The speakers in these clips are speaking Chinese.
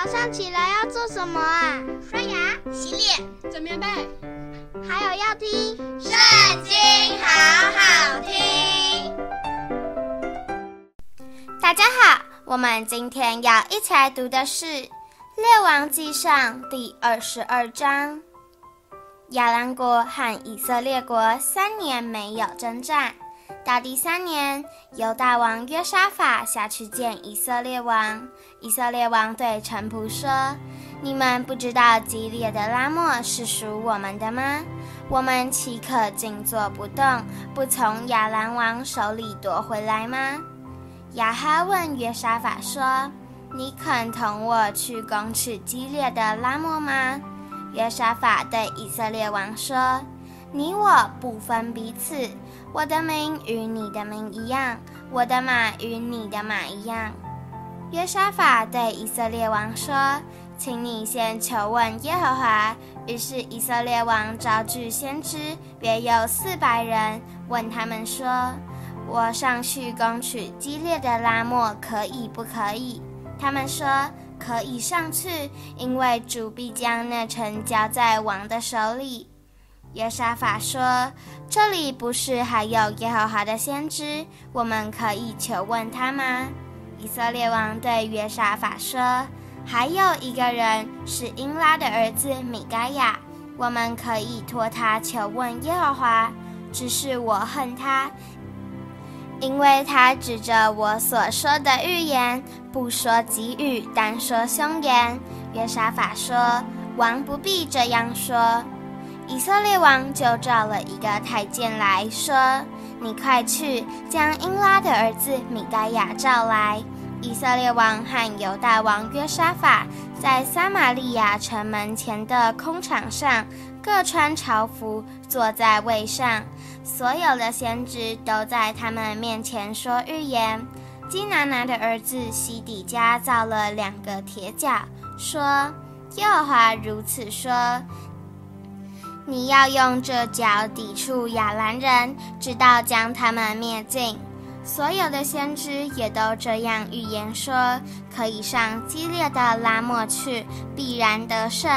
早上起来要做什么啊？刷牙、洗脸、整棉被，还有要听《圣经》，好好听。大家好，我们今天要一起来读的是《列王记上》第二十二章。亚兰国和以色列国三年没有征战。到第三年，犹大王约沙法下去见以色列王。以色列王对臣仆说：“你们不知道基列的拉末是属我们的吗？我们岂可静坐不动，不从亚兰王手里夺回来吗？”亚哈问约沙法说：“你肯同我去攻取基列的拉末吗？”约沙法对以色列王说：“你我不分彼此。”我的名与你的名一样，我的马与你的马一样。约沙法对以色列王说：“请你先求问耶和华。”于是以色列王召聚先知，约有四百人，问他们说：“我上去攻取激烈的拉末，可以不可以？”他们说：“可以上去，因为主必将那城交在王的手里。”约沙法说：“这里不是还有耶和华的先知，我们可以求问他吗？”以色列王对约沙法说：“还有一个人是英拉的儿子米该亚，我们可以托他求问耶和华。只是我恨他，因为他指着我所说的预言，不说吉语，单说凶言。”约沙法说：“王不必这样说。”以色列王就召了一个太监来说：“你快去将英拉的儿子米该亚召来。”以色列王和犹大王约沙法在撒玛利亚城门前的空场上，各穿朝服，坐在位上。所有的先知都在他们面前说预言。基拿拿的儿子西底家造了两个铁角，说：“耶和华如此说。”你要用这脚抵触亚兰人，直到将他们灭尽。所有的先知也都这样预言说：可以上激烈的拉莫去，必然得胜，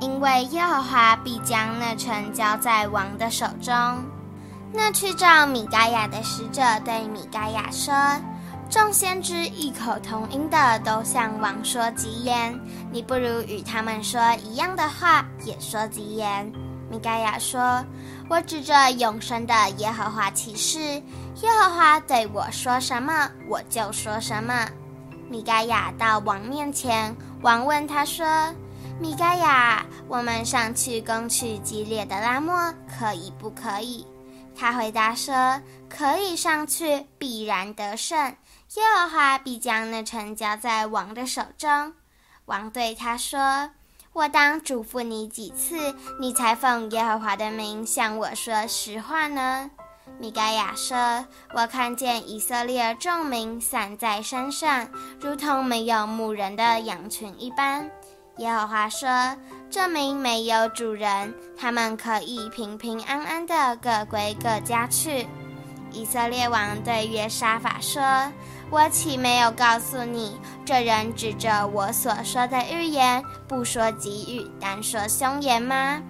因为耶和华必将那城交在王的手中。那去召米该亚的使者对米该亚说：众先知异口同音的都向王说吉言，你不如与他们说一样的话，也说吉言。米该亚说：“我指着永生的耶和华起誓，耶和华对我说什么，我就说什么。”米该亚到王面前，王问他说：“米该亚，我们上去攻取激烈的拉末，可以不可以？”他回答说：“可以上去，必然得胜，耶和华必将那城交在王的手中。”王对他说。我当嘱咐你几次，你才奉耶和华的名向我说实话呢？米该亚说：“我看见以色列众民散在山上，如同没有牧人的羊群一般。耶和华说：这民没有主人，他们可以平平安安地各归各家去。”以色列王对约沙法说。我岂没有告诉你，这人指着我所说的预言，不说吉语，单说凶言吗？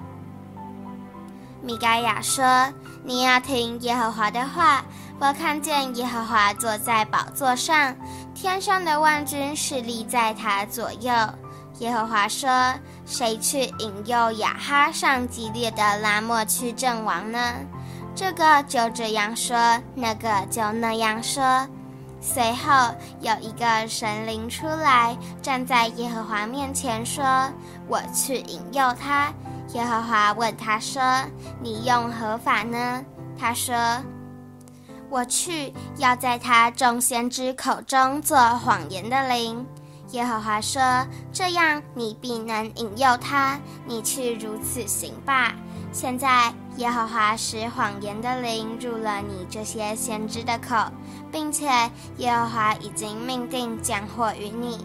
米该亚说：“你要听耶和华的话。我看见耶和华坐在宝座上，天上的万军是立在他左右。耶和华说：谁去引诱亚哈上激烈的拉末去阵亡呢？这个就这样说，那个就那样说。”随后有一个神灵出来，站在耶和华面前说：“我去引诱他。”耶和华问他说：“你用何法呢？”他说：“我去，要在他众先知口中做谎言的灵。”耶和华说：“这样你必能引诱他。你去如此行吧。现在。”耶和华使谎言的灵入了你这些先知的口，并且耶和华已经命定降祸于你。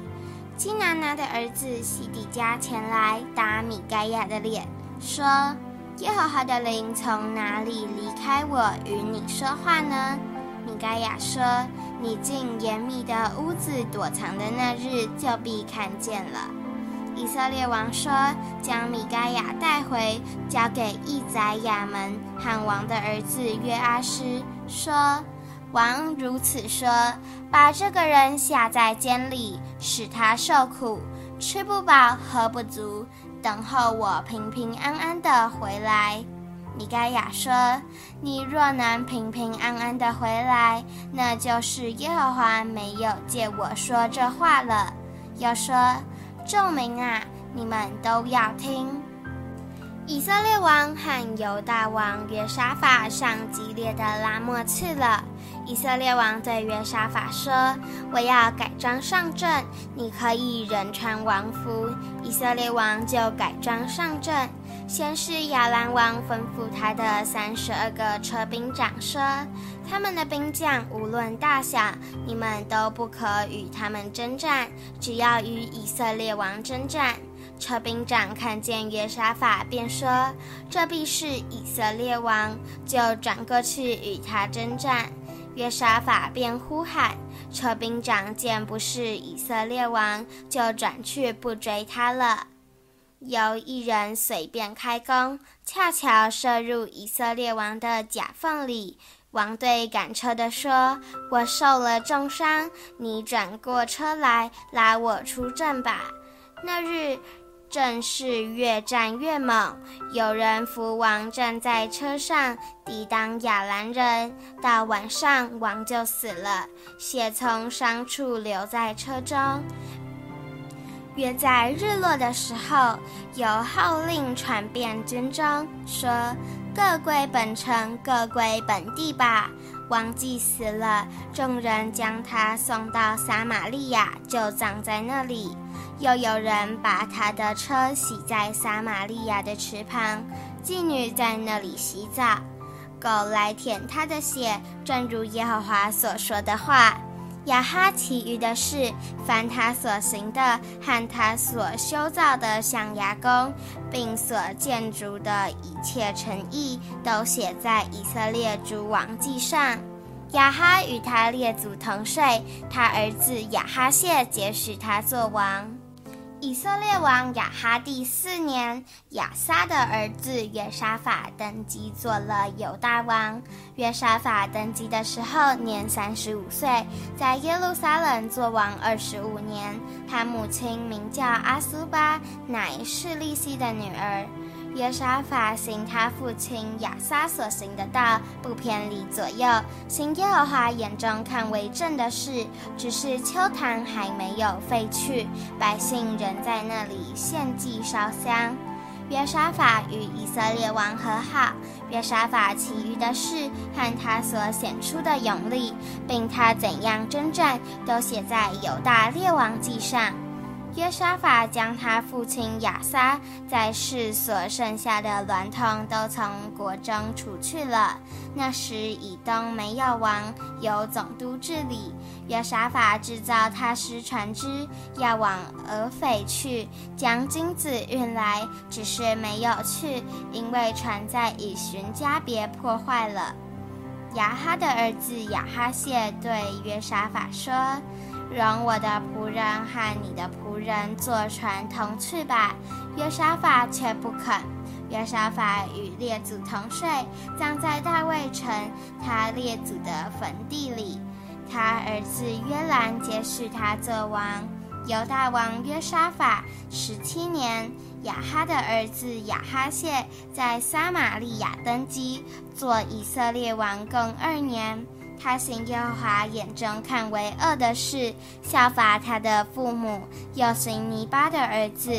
基拿拿的儿子西底家前来打米该亚的脸，说：“耶和华的灵从哪里离开我与你说话呢？”米该亚说：“你进严密的屋子躲藏的那日，就必看见了。”以色列王说：“将米该亚带回，交给义宰亚门汉王的儿子约阿施，说：王如此说，把这个人下在监里，使他受苦，吃不饱，喝不足，等候我平平安安的回来。”米该亚说：“你若能平平安安的回来，那就是耶和华没有借我说这话了。”又说。众民啊，你们都要听！以色列王和犹大王约沙法上激烈的拉末去了。以色列王对约沙法说：“我要改装上阵，你可以人穿王服。”以色列王就改装上阵。先是亚兰王吩咐他的三十二个车兵长说：“他们的兵将无论大小，你们都不可与他们征战，只要与以色列王征战。”车兵长看见约沙法，便说：“这必是以色列王。”就转过去与他征战。约沙法便呼喊，车兵长见不是以色列王，就转去不追他了。有一人随便开弓，恰巧射入以色列王的甲缝里。王对赶车的说：“我受了重伤，你转过车来拉我出阵吧。”那日正是越战越猛，有人扶王站在车上抵挡亚兰人。到晚上，王就死了，血从伤处流在车中。约在日落的时候，有号令传遍军中，说：“各归本城，各归本地吧。”王既死了，众人将他送到撒玛利亚，就葬在那里。又有人把他的车洗在撒玛利亚的池旁，妓女在那里洗澡，狗来舔他的血，正如耶和华所说的话。亚哈其余的事，凡他所行的和他所修造的象牙宫，并所建筑的一切城邑，都写在以色列诸王记上。亚哈与他列祖同睡，他儿子亚哈谢接续他做王。以色列王亚哈第四年，亚撒的儿子约沙法登基做了犹大王。约沙法登基的时候年三十五岁，在耶路撒冷做王二十五年。他母亲名叫阿苏巴，乃是利希的女儿。约沙法行他父亲亚撒所行的道，不偏离左右，行耶和华眼中看为正的事。只是秋坛还没有废去，百姓仍在那里献祭烧香。约沙法与以色列王和好。约沙法其余的事和他所显出的勇力，并他怎样征战，都写在犹大列王记上。约沙法将他父亲亚撒在世所剩下的孌童都从国中除去了。那时以东没有王，由总督治理。约沙法制造他施船只，要往俄斐去，将金子运来，只是没有去，因为船在以旬迦别破坏了。亚哈的儿子亚哈谢对约沙法说。容我的仆人和你的仆人坐船同去吧。约沙法却不肯。约沙法与列祖同睡，葬在大卫城他列祖的坟地里。他儿子约兰接续他作王。犹大王约沙法十七年，亚哈的儿子亚哈谢在撒玛利亚登基，做以色列王共二年。他行耶和华眼中看为恶的事，效法他的父母，又行尼巴的儿子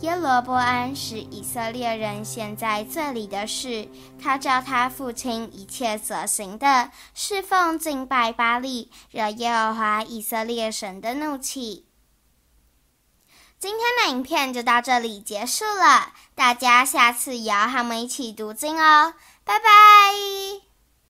耶罗波安使以色列人陷在罪里的事。他照他父亲一切所行的，侍奉敬拜巴力，惹耶和华以色列神的怒气。今天的影片就到这里结束了，大家下次也要和我们一起读经哦，拜拜。